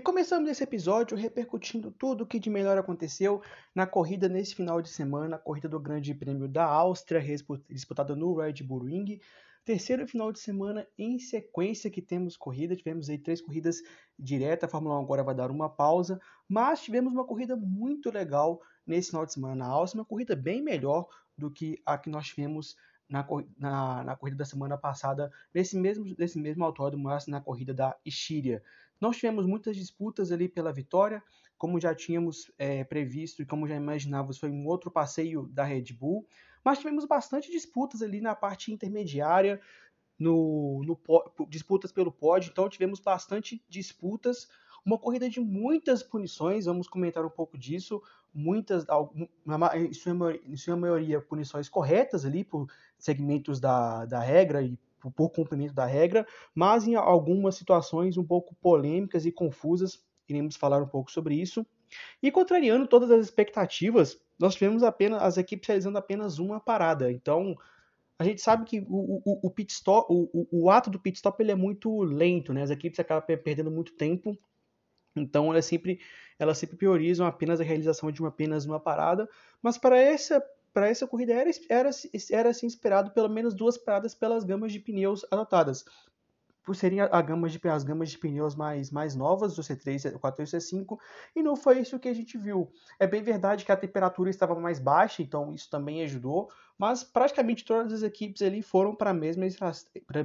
E começamos esse episódio repercutindo tudo o que de melhor aconteceu na corrida nesse final de semana, a corrida do Grande Prêmio da Áustria, disputada no Red Bull Ring. Terceiro final de semana em sequência que temos corrida, tivemos aí três corridas diretas, a Fórmula 1 agora vai dar uma pausa, mas tivemos uma corrida muito legal nesse final de semana na Áustria, uma corrida bem melhor do que a que nós tivemos na, na, na, corrida da semana passada, nesse mesmo, nesse mesmo autódromo, mas na corrida da Estíria. Nós tivemos muitas disputas ali pela vitória, como já tínhamos é, previsto e como já imaginávamos, foi um outro passeio da Red Bull, mas tivemos bastante disputas ali na parte intermediária, no, no disputas pelo pódio, então tivemos bastante disputas, uma corrida de muitas punições, vamos comentar um pouco disso, muitas, em sua, em sua maioria, punições corretas ali por segmentos da, da regra e por cumprimento da regra, mas em algumas situações um pouco polêmicas e confusas, iremos falar um pouco sobre isso. E contrariando todas as expectativas, nós tivemos apenas as equipes realizando apenas uma parada. Então, a gente sabe que o, o, o pit stop, o, o, ato do pit stop ele é muito lento, né? As equipes acabam perdendo muito tempo. Então, elas sempre, elas sempre priorizam apenas a realização de uma, apenas uma parada. Mas para essa para essa corrida era, era, era assim, esperado pelo menos duas paradas pelas gamas de pneus adotadas. Por serem a gama de, as gamas de pneus mais, mais novas, o C3, o 4 e o C5, e não foi isso que a gente viu. É bem verdade que a temperatura estava mais baixa, então isso também ajudou, mas praticamente todas as equipes ali foram para a mesma,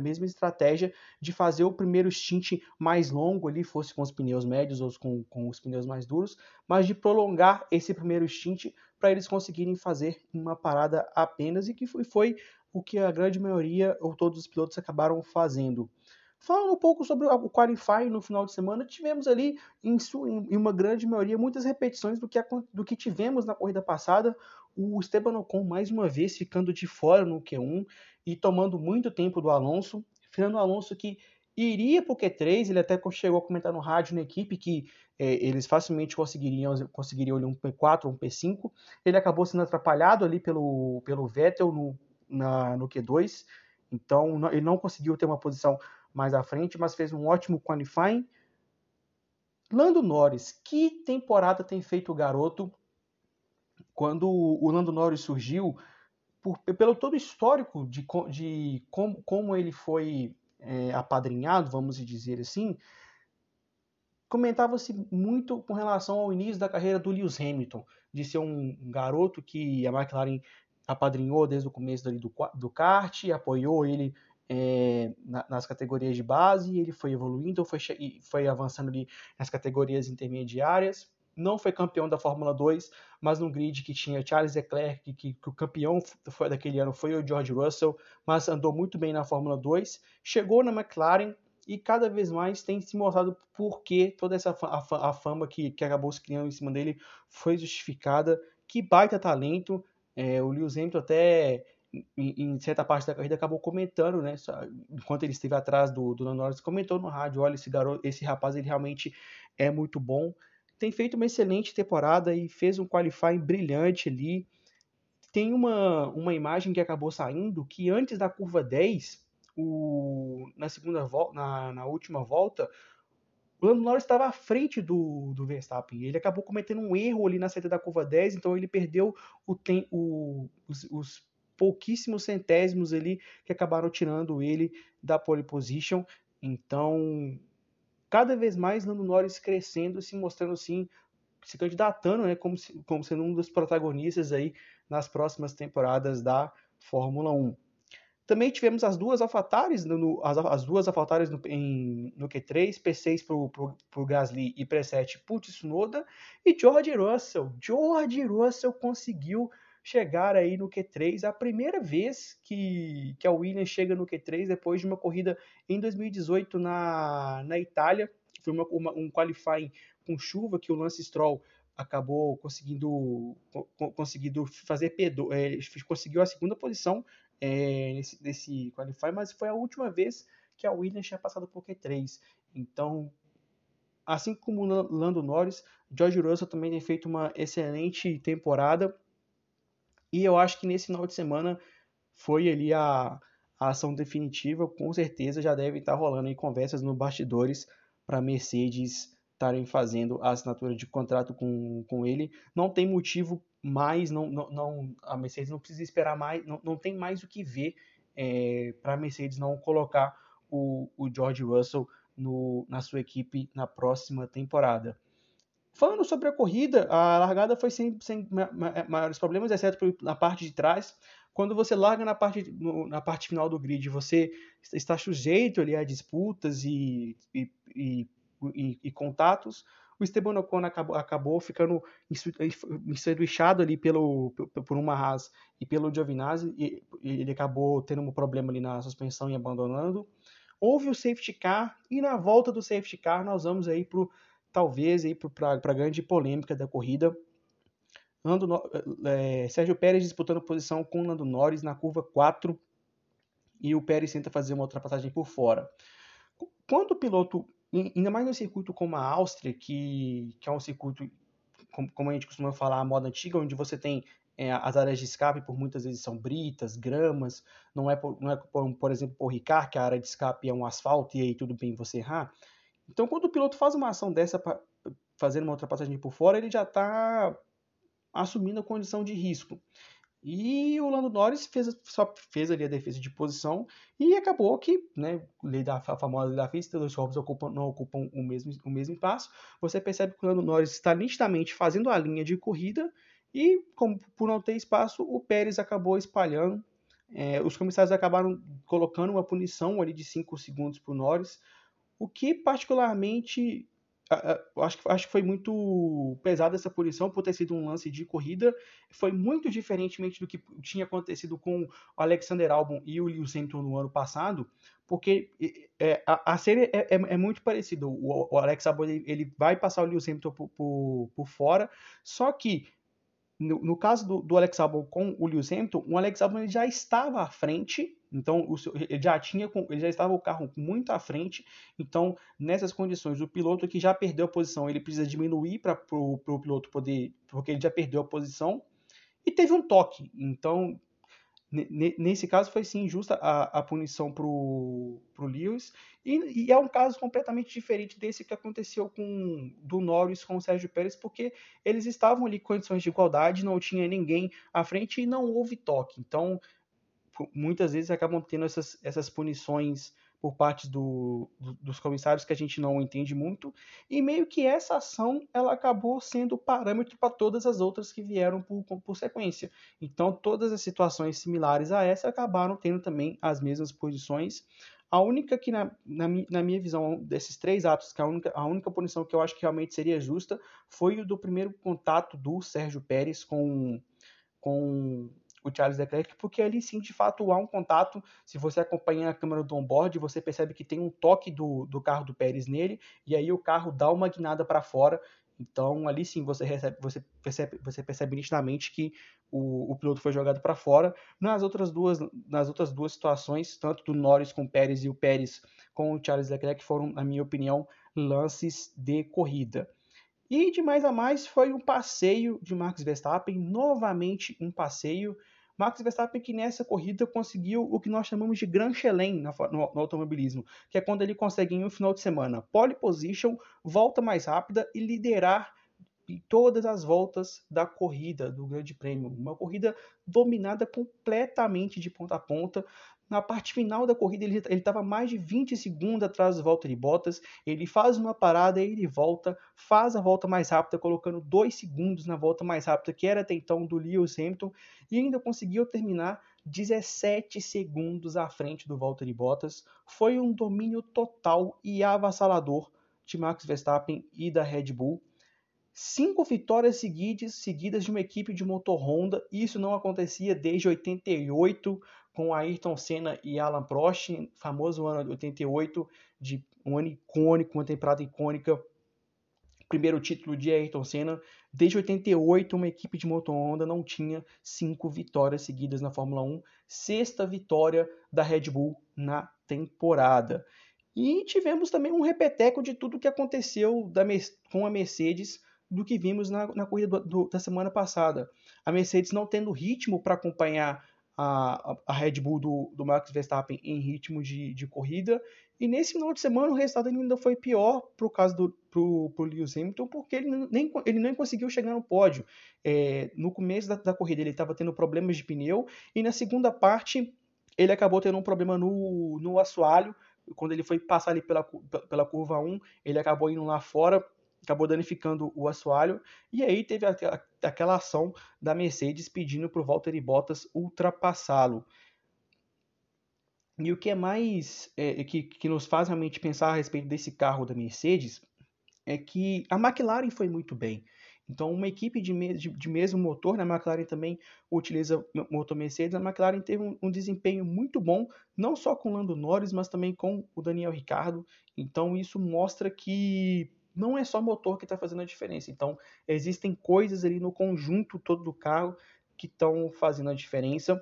mesma estratégia de fazer o primeiro stint mais longo ali, fosse com os pneus médios ou com, com os pneus mais duros, mas de prolongar esse primeiro stint para eles conseguirem fazer uma parada apenas e que foi, foi o que a grande maioria ou todos os pilotos acabaram fazendo. Falando um pouco sobre o qualifying no final de semana, tivemos ali, em, uma grande maioria, muitas repetições do que, do que tivemos na corrida passada. O Esteban Ocon, mais uma vez, ficando de fora no Q1 e tomando muito tempo do Alonso. Fernando Alonso que iria para o Q3, ele até chegou a comentar no rádio na equipe que é, eles facilmente conseguiriam, conseguiriam um P4 ou um P5. Ele acabou sendo atrapalhado ali pelo, pelo Vettel no, na, no Q2, então não, ele não conseguiu ter uma posição mais à frente, mas fez um ótimo qualifying. Lando Norris, que temporada tem feito o garoto? Quando o Lando Norris surgiu, por, pelo todo histórico de, de como, como ele foi é, apadrinhado, vamos dizer assim, comentava-se muito com relação ao início da carreira do Lewis Hamilton, de ser um garoto que a McLaren apadrinhou desde o começo do, do kart, apoiou ele é, nas categorias de base, ele foi evoluindo, foi, foi avançando ali nas categorias intermediárias. Não foi campeão da Fórmula 2, mas no grid que tinha Charles Leclerc, que, que o campeão foi, daquele ano foi o George Russell, mas andou muito bem na Fórmula 2. Chegou na McLaren, e cada vez mais tem se mostrado por que toda essa a, fama que, que acabou se criando em cima dele foi justificada. Que baita talento. É, o Lewis Hamilton até em, certa parte da corrida acabou comentando, né? Enquanto ele esteve atrás do, do Norris, comentou no rádio: olha, esse garoto, esse rapaz, ele realmente é muito bom. Tem feito uma excelente temporada e fez um qualifying brilhante ali. Tem uma, uma imagem que acabou saindo que antes da curva 10, o, na segunda volta, na, na última volta, o Lando Norris estava à frente do, do Verstappen. Ele acabou cometendo um erro ali na saída da curva 10, então ele perdeu o, tem, o, os, os pouquíssimos centésimos ali que acabaram tirando ele da pole position. Então, cada vez mais Lando Norris crescendo, se mostrando assim, se candidatando, né, como, como sendo um dos protagonistas aí nas próximas temporadas da Fórmula 1. Também tivemos as duas AlphaTauri, no, as, as, duas AlphaTauri no, em, no Q3, P6 para o Gasly e P7 para o Tsunoda, e George Russell. George Russell conseguiu chegar aí no Q3, a primeira vez que, que a Williams chega no Q3 depois de uma corrida em 2018 na, na Itália. foi uma, uma, um qualifying com chuva que o Lance Stroll acabou conseguindo, conseguindo fazer P2, é, conseguiu a segunda posição é, nesse, nesse qualify, mas foi a última vez que a Williams tinha passado por Q3. Então, assim como Lando Norris, George Russell também tem feito uma excelente temporada. E eu acho que nesse final de semana foi ali a, a ação definitiva. Com certeza já deve estar rolando aí conversas no bastidores para Mercedes estarem fazendo a assinatura de contrato com, com ele. Não tem motivo mais, não, não, não a Mercedes não precisa esperar mais, não, não tem mais o que ver é, para a Mercedes não colocar o, o George Russell no, na sua equipe na próxima temporada. Falando sobre a corrida, a largada foi sem, sem maiores problemas, exceto na parte de trás. Quando você larga na parte, na parte final do grid, você está sujeito ali a disputas e, e, e e, e contatos, o Esteban Ocon acabou, acabou ficando ensanduichado ali pelo, por uma Haas e pelo Giovinazzi, e ele acabou tendo um problema ali na suspensão e abandonando. Houve o safety car, e na volta do safety car nós vamos aí para talvez para a grande polêmica da corrida. É, Sérgio Pérez disputando posição com o Lando Norris na curva 4 e o Pérez tenta fazer uma ultrapassagem por fora. Quando o piloto ainda mais no circuito como a Áustria, que, que é um circuito, como, como a gente costuma falar, a moda antiga, onde você tem é, as áreas de escape por muitas vezes são britas, gramas, não é, por, não é por, por exemplo, por Ricard, que a área de escape é um asfalto e aí tudo bem você errar. Então, quando o piloto faz uma ação dessa, fazendo uma ultrapassagem por fora, ele já está assumindo a condição de risco. E o Lando Norris fez, só fez ali a defesa de posição e acabou que, né, lei da, a famosa lei da física, os corpos ocupam, não ocupam o mesmo, o mesmo espaço. Você percebe que o Lando Norris está nitidamente fazendo a linha de corrida e, como por não ter espaço, o Pérez acabou espalhando. É, os comissários acabaram colocando uma punição ali de 5 segundos para o Norris, o que particularmente acho, acho que foi muito pesada essa punição por ter sido um lance de corrida. Foi muito diferentemente do que tinha acontecido com o Alexander Albon e o Lewis Hamilton no ano passado, porque é, a, a, série é, é, é muito parecida. O, o, Alex Albon ele, vai passar o Lewis Hamilton por, por, por fora, só que no, no, caso do, do, Alex Albon com o Lewis Hamilton, o Alex Albon já estava à frente, então o, ele já tinha, ele já estava o carro muito à frente, então nessas condições o piloto que já perdeu a posição, ele precisa diminuir para o piloto poder, porque ele já perdeu a posição. E teve um toque, então nesse caso foi sim justa a, a punição para o Lewis. E, e, é um caso completamente diferente desse que aconteceu com do Norris com o Sérgio Pérez porque eles estavam ali em condições de igualdade não tinha ninguém à frente e não houve toque. Então muitas vezes acabam tendo essas, essas punições por parte do, do, dos comissários que a gente não entende muito, e meio que essa ação ela acabou sendo parâmetro para todas as outras que vieram por, por sequência. Então, todas as situações similares a essa acabaram tendo também as mesmas posições. A única que, na, na, na, minha visão, desses três atos, que a única, a única punição que eu acho que realmente seria justa foi o do primeiro contato do Sérgio Pérez com, com o Charles Leclerc, porque ali sim, de fato, há um contato. Se você acompanha a câmera do onboard, você percebe que tem um toque do, do carro do Pérez nele, e aí o carro dá uma guinada para fora. Então, ali sim, você, recebe, você, percebe, você percebe nitidamente que o, o piloto foi jogado para fora. Nas outras, duas, nas outras duas situações, tanto do Norris com o Pérez e o Pérez com o Charles Leclerc, foram, na minha opinião, lances de corrida. E de mais a mais foi um passeio de Max Verstappen, novamente um passeio. Max Verstappen que nessa corrida conseguiu o que nós chamamos de Grand Chelem no, no, automobilismo, que é quando ele consegue em um final de semana pole position, volta mais rápida e liderar em todas as voltas da corrida do Grande Prêmio. Uma corrida dominada completamente de ponta a ponta, na parte final da corrida, ele estava mais de 20 segundos atrás do Valtteri Bottas. Ele faz uma parada, ele volta, faz a volta mais rápida, colocando 2 segundos na volta mais rápida, que era até então do Lewis Hamilton, e ainda conseguiu terminar 17 segundos à frente do Valtteri Bottas. Foi um domínio total e avassalador de Max Verstappen e da Red Bull cinco vitórias seguidas, seguidas de uma equipe de motor Honda. Isso não acontecia desde 88, com Ayrton Senna e Alan Prost, famoso ano de 88, de um ano icônico, uma temporada icônica, primeiro título de Ayrton Senna. Desde 88, uma equipe de moto Honda não tinha cinco vitórias seguidas na Fórmula 1, sexta vitória da Red Bull na temporada. E tivemos também um repeteco de tudo que aconteceu da, com a Mercedes do que vimos na, na corrida do, do, da semana passada. A Mercedes não tendo ritmo para acompanhar a, a, Red Bull do, do Max Verstappen em ritmo de, de corrida. E nesse final de semana o resultado ainda foi pior para o caso do pro, pro Lewis Hamilton, porque ele nem, ele nem conseguiu chegar no pódio. É, no começo da, da corrida ele estava tendo problemas de pneu e na segunda parte ele acabou tendo um problema no, no assoalho. Quando ele foi passar ali pela, pela curva 1, ele acabou indo lá fora acabou danificando o assoalho, e aí teve aquela ação da Mercedes pedindo para o Valtteri Bottas ultrapassá-lo. E o que é mais é, que, que nos faz realmente pensar a respeito desse carro da Mercedes é que a McLaren foi muito bem. Então, uma equipe de, de, de mesmo motor, né? a McLaren também utiliza motor Mercedes, a McLaren teve um, um, desempenho muito bom, não só com o Lando Norris, mas também com o Daniel Ricciardo. Então, isso mostra que não é só motor que está fazendo a diferença. Então, existem coisas ali no conjunto todo do carro que estão fazendo a diferença.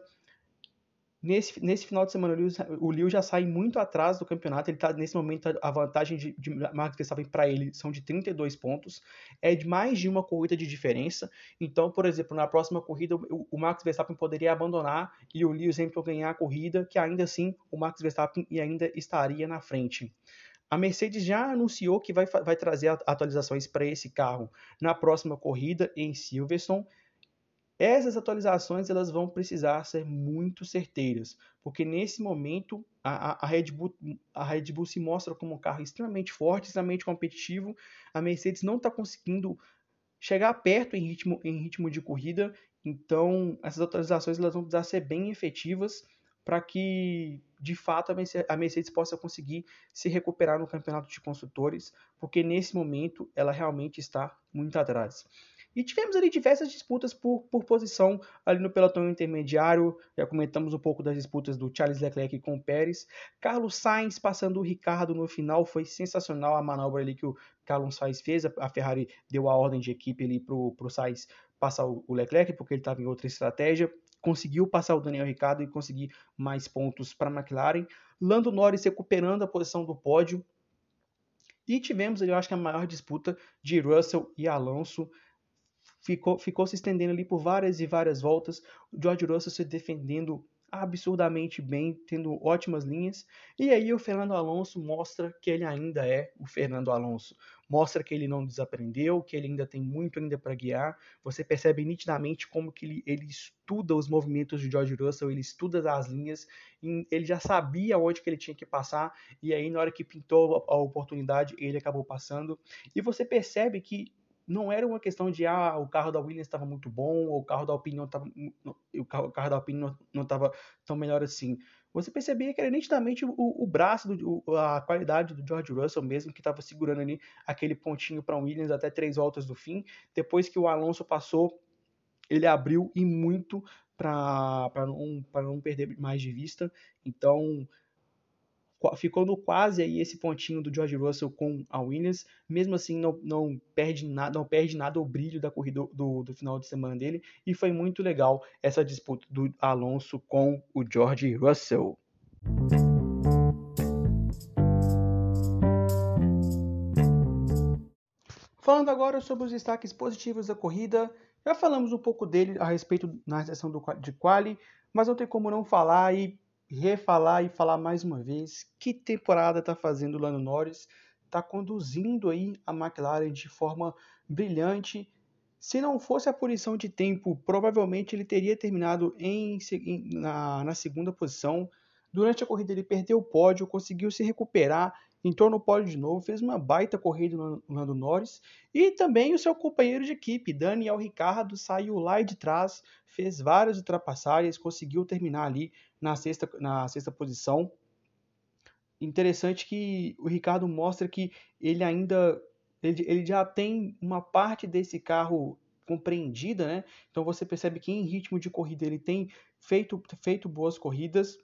Nesse, nesse final de semana, o Lewis, o Lewis já sai muito atrás do campeonato. Ele está nesse momento, a vantagem de, de Max Verstappen para ele são de 32 pontos. É de mais de uma corrida de diferença. Então, por exemplo, na próxima corrida, o, o Max Verstappen poderia abandonar e o Lewis Hamilton ganhar a corrida, que ainda assim o Max Verstappen ainda estaria na frente. A Mercedes já anunciou que vai, vai trazer atualizações para esse carro na próxima corrida em Silverstone. Essas atualizações elas vão precisar ser muito certeiras, porque nesse momento a, a, Red Bull, a Red Bull se mostra como um carro extremamente forte, extremamente competitivo. A Mercedes não está conseguindo chegar perto em ritmo, em ritmo de corrida, então essas atualizações elas vão precisar ser bem efetivas para que de fato a Mercedes possa conseguir se recuperar no campeonato de construtores, porque nesse momento ela realmente está muito atrás. E tivemos ali diversas disputas por, por posição ali no pelotão intermediário. Já comentamos um pouco das disputas do Charles Leclerc com o Pérez. Carlos Sainz passando o Ricardo no final. Foi sensacional a manobra ali que o Carlos Sainz fez. A Ferrari deu a ordem de equipe ali para o Sainz passar o Leclerc, porque ele estava em outra estratégia conseguiu passar o Daniel Ricciardo e conseguir mais pontos para a McLaren. Lando Norris recuperando a posição do pódio. E tivemos, eu acho que a maior disputa de Russell e Alonso. Ficou, ficou se estendendo ali por várias e várias voltas. O George Russell se defendendo absurdamente bem, tendo ótimas linhas. E aí o Fernando Alonso mostra que ele ainda é o Fernando Alonso. Mostra que ele não desaprendeu, que ele ainda tem muito ainda para guiar. Você percebe nitidamente como que ele, ele estuda os movimentos de George Russell, ele estuda as linhas, ele já sabia onde que ele tinha que passar, e aí na hora que pintou a oportunidade, ele acabou passando. E você percebe que não era uma questão de ah, o carro da Williams estava muito bom, ou o carro da Alpine não estava o carro, o da Alpine não estava tão melhor assim. Você percebia que era nitidamente o, o braço, do, a qualidade do George Russell mesmo, que estava segurando ali aquele pontinho para o Williams até três voltas do fim. Depois que o Alonso passou, ele abriu e muito para não, não perder mais de vista. Então, ficou no quase aí esse pontinho do George Russell com a Williams, mesmo assim não, não perde nada, não perde nada o brilho da corrida do, do final de semana dele e foi muito legal essa disputa do Alonso com o George Russell. Falando agora sobre os destaques positivos da corrida, já falamos um pouco dele a respeito na sessão do, de quali, mas não tem como não falar e refalar e falar mais uma vez que temporada está fazendo o Lando Norris, está conduzindo aí a McLaren de forma brilhante. Se não fosse a punição de tempo, provavelmente ele teria terminado em, na, na segunda posição. Durante a corrida ele perdeu o pódio, conseguiu se recuperar entrou no pódio de novo, fez uma baita corrida no Lando Norris e também o seu companheiro de equipe, Daniel Ricardo, saiu lá de trás, fez várias ultrapassagens, conseguiu terminar ali na sexta, na sexta posição. Interessante que o Ricardo mostra que ele ainda ele, ele já tem uma parte desse carro compreendida, né? Então você percebe que em ritmo de corrida ele tem feito, feito boas corridas.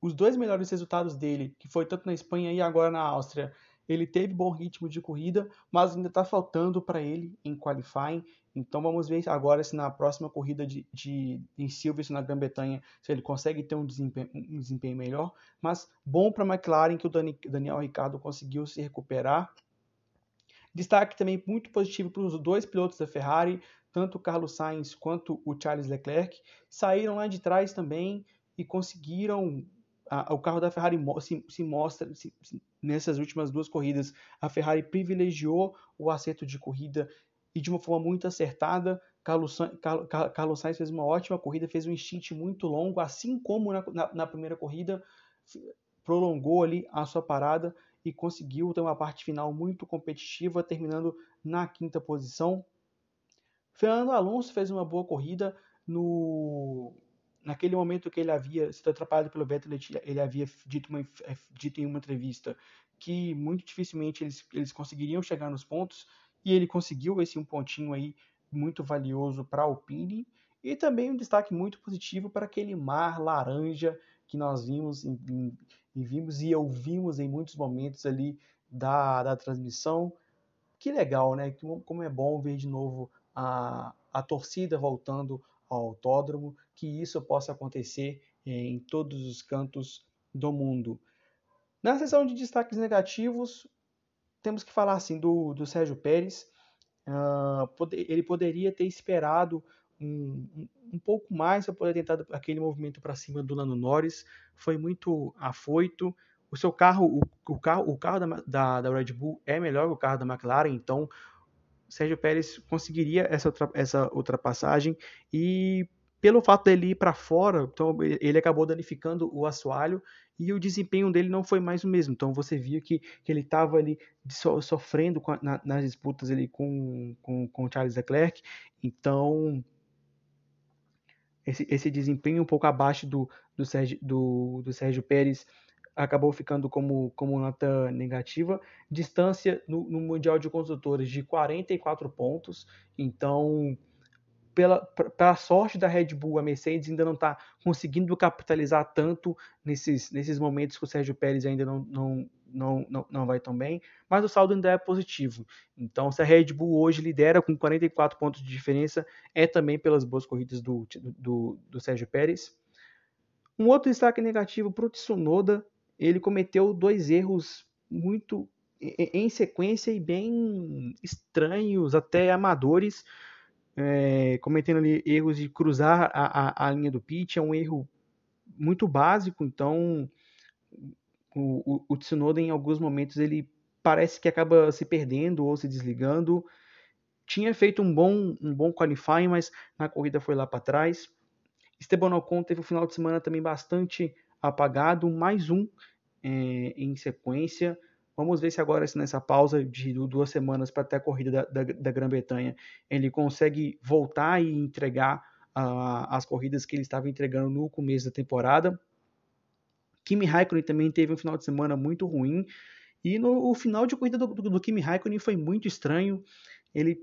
Os dois melhores resultados dele, que foi tanto na Espanha e agora na Áustria, ele teve bom ritmo de corrida, mas ainda está faltando para ele em qualifying. Então vamos ver agora se na próxima corrida de, de em Silverstone na Grã-Bretanha se ele consegue ter um desempenho, um desempenho melhor. Mas bom para a McLaren que o Dani, Daniel Ricardo conseguiu se recuperar. Destaque também muito positivo para os dois pilotos da Ferrari, tanto o Carlos Sainz quanto o Charles Leclerc, saíram lá de trás também e conseguiram. A, o carro da Ferrari se, se mostra se, se, nessas últimas duas corridas. A Ferrari privilegiou o acerto de corrida e de uma forma muito acertada. Carlos, Carlos Sainz fez uma ótima corrida, fez um stint muito longo, assim como na, na, na primeira corrida, prolongou ali a sua parada e conseguiu ter uma parte final muito competitiva, terminando na quinta posição. Fernando Alonso fez uma boa corrida no naquele momento que ele havia sido atrapalhado pelo Vettel, ele havia dito, uma, é, dito em uma entrevista que muito dificilmente eles, eles conseguiriam chegar nos pontos e ele conseguiu esse um pontinho aí muito valioso para a Alpine e também um destaque muito positivo para aquele mar laranja que nós vimos e vimos e ouvimos em muitos momentos ali da, da transmissão. Que legal, né? Como é bom ver de novo a, a torcida voltando ao autódromo, que isso possa acontecer em todos os cantos do mundo. Na seção de destaques negativos, temos que falar assim do, do Sérgio Pérez. Uh, ele poderia ter esperado um, um, um pouco mais para poder tentar aquele movimento para cima do Lando Norris. Foi muito afoito. O seu carro, o, o carro, o carro da, da, da, Red Bull é melhor que o carro da McLaren, então Sérgio Pérez conseguiria essa, essa ultrapassagem e pelo fato dele ir para fora, então ele acabou danificando o assoalho e o desempenho dele não foi mais o mesmo. Então você via que, que ele estava ali so, sofrendo a, na, nas disputas ali com, com, com Charles Leclerc. Então esse, esse desempenho um pouco abaixo do, do, Sérgio, do, do Sérgio Pérez acabou ficando como, como nota negativa. Distância no, no Mundial de Construtores de 44 pontos. Então, pela, pela sorte da Red Bull, a Mercedes ainda não está conseguindo capitalizar tanto nesses, nesses momentos que o Sérgio Pérez ainda não, não, não, não, não vai tão bem, mas o saldo ainda é positivo. Então, se a Red Bull hoje lidera com 44 pontos de diferença, é também pelas boas corridas do, do, do Sérgio Pérez. Um outro destaque negativo para o Tsunoda, ele cometeu dois erros muito em sequência e bem estranhos, até amadores, é, cometendo ali erros de cruzar a, a, a linha do pit, é um erro muito básico, então o, o, o Tsunoda, em alguns momentos, ele parece que acaba se perdendo ou se desligando. Tinha feito um bom, um bom qualifying, mas na corrida foi lá para trás. Esteban Ocon teve um final de semana também bastante apagado, mais um é, em sequência. Vamos ver se agora, nessa pausa de duas semanas para até a corrida da, da, da Grã-Bretanha, ele consegue voltar e entregar uh, as corridas que ele estava entregando no começo da temporada. Kimi Raikkonen também teve um final de semana muito ruim. E no o final de corrida do, do, do Kimi Raikkonen foi muito estranho. Ele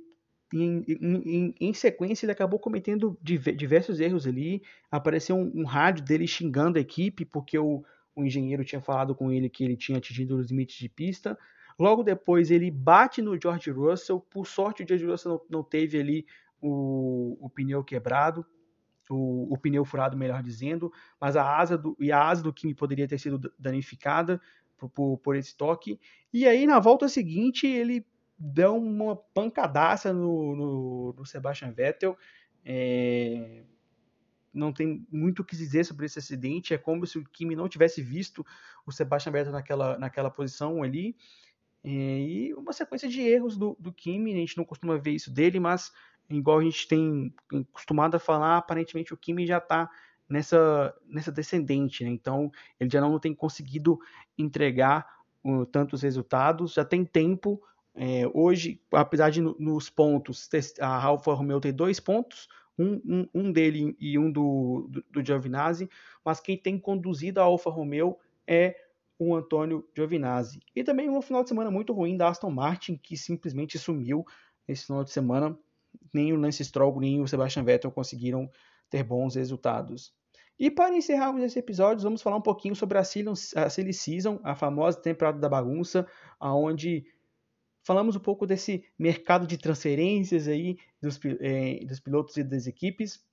em, em, em, sequência, ele acabou cometendo diversos erros ali. Apareceu um, um, rádio dele xingando a equipe, porque o, o engenheiro tinha falado com ele que ele tinha atingido os limites de pista. Logo depois, ele bate no George Russell. Por sorte, o George Russell não, não teve ali o, o pneu quebrado o, o, pneu furado, melhor dizendo, mas a asa do, e a asa do Kimi poderia ter sido danificada por, por, por, esse toque. E aí, na volta seguinte, ele deu uma pancadaça no, no, no Sebastian Vettel. É, não tem muito o que dizer sobre esse acidente. É como se o Kimi não tivesse visto o Sebastian Vettel naquela, naquela posição ali. É, e uma sequência de erros do, do Kimi, a gente não costuma ver isso dele, mas igual a gente tem costumado a falar, aparentemente o Kimi já está nessa, nessa descendente, né? então ele já não tem conseguido entregar uh, tantos resultados, já tem tempo. É, hoje, apesar de nos pontos, a Alfa Romeo tem dois pontos, um, um, um dele e um do, do, do Giovinazzi, mas quem tem conduzido a Alfa Romeo é o Antônio Giovinazzi. E também um final de semana muito ruim da Aston Martin, que simplesmente sumiu nesse final de semana nem o Lance Stroll nem o Sebastian Vettel conseguiram ter bons resultados. E para encerrarmos esse episódio, vamos falar um pouquinho sobre a Silly Season, a famosa temporada da bagunça, aonde falamos um pouco desse mercado de transferências aí dos, eh, dos pilotos e das equipes.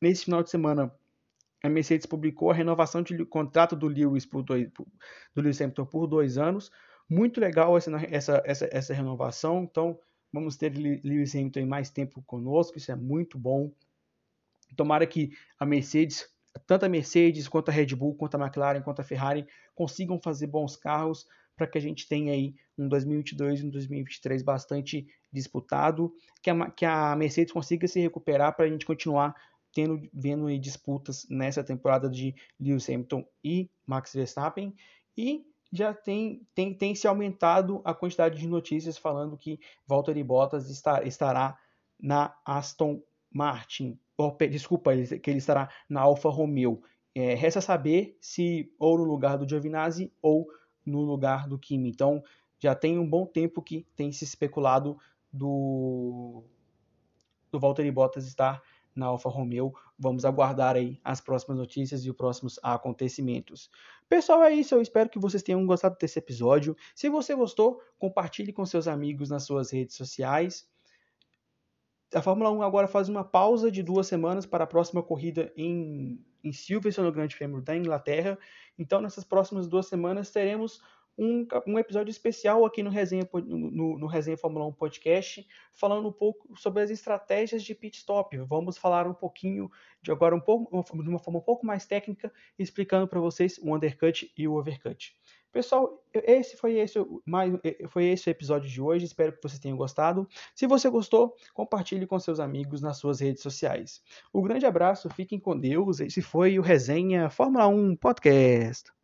Nesse final de semana, a Mercedes publicou a renovação de contrato do Lewis, por dois, do Lewis Hamilton por dois anos. Muito legal essa, essa, essa, essa renovação. Então, vamos ter Lewis Hamilton mais tempo conosco. Isso é muito bom. Tomara que a Mercedes tanto a Mercedes, quanto a Red Bull, quanto a McLaren, quanto a Ferrari consigam fazer bons carros para que a gente tenha aí um 2022 e um 2023 bastante disputado, que a, que a Mercedes consiga se recuperar para a gente continuar tendo vendo aí disputas nessa temporada de Lewis Hamilton e Max Verstappen e já tem, tem, tem se aumentado a quantidade de notícias falando que Valtteri Bottas está, estará na Aston Martin desculpa, que ele estará na Alfa Romeo. É, resta saber se ou no lugar do Giovinazzi ou no lugar do Kimi. Então, já tem um bom tempo que tem se especulado do, do Valtteri Bottas estar na Alfa Romeo. Vamos aguardar aí as próximas notícias e os próximos acontecimentos. Pessoal, é isso. Eu espero que vocês tenham gostado desse episódio. Se você gostou, compartilhe com seus amigos nas suas redes sociais a Fórmula 1 agora faz uma pausa de duas semanas para a próxima corrida em, em Silverstone, no Grande Prêmio da Inglaterra. Então, nessas próximas duas semanas, teremos um, um episódio especial aqui no Resenha, no, no Resenha Fórmula 1 Podcast, falando um pouco sobre as estratégias de pit stop. Vamos falar um pouquinho de agora um pouco, de uma forma um pouco mais técnica, explicando para vocês o undercut e o overcut. Pessoal, esse foi esse, mais, foi esse o episódio de hoje. Espero que vocês tenham gostado. Se você gostou, compartilhe com seus amigos nas suas redes sociais. Um grande abraço, fiquem com Deus. Esse foi o Resenha Fórmula 1 Podcast.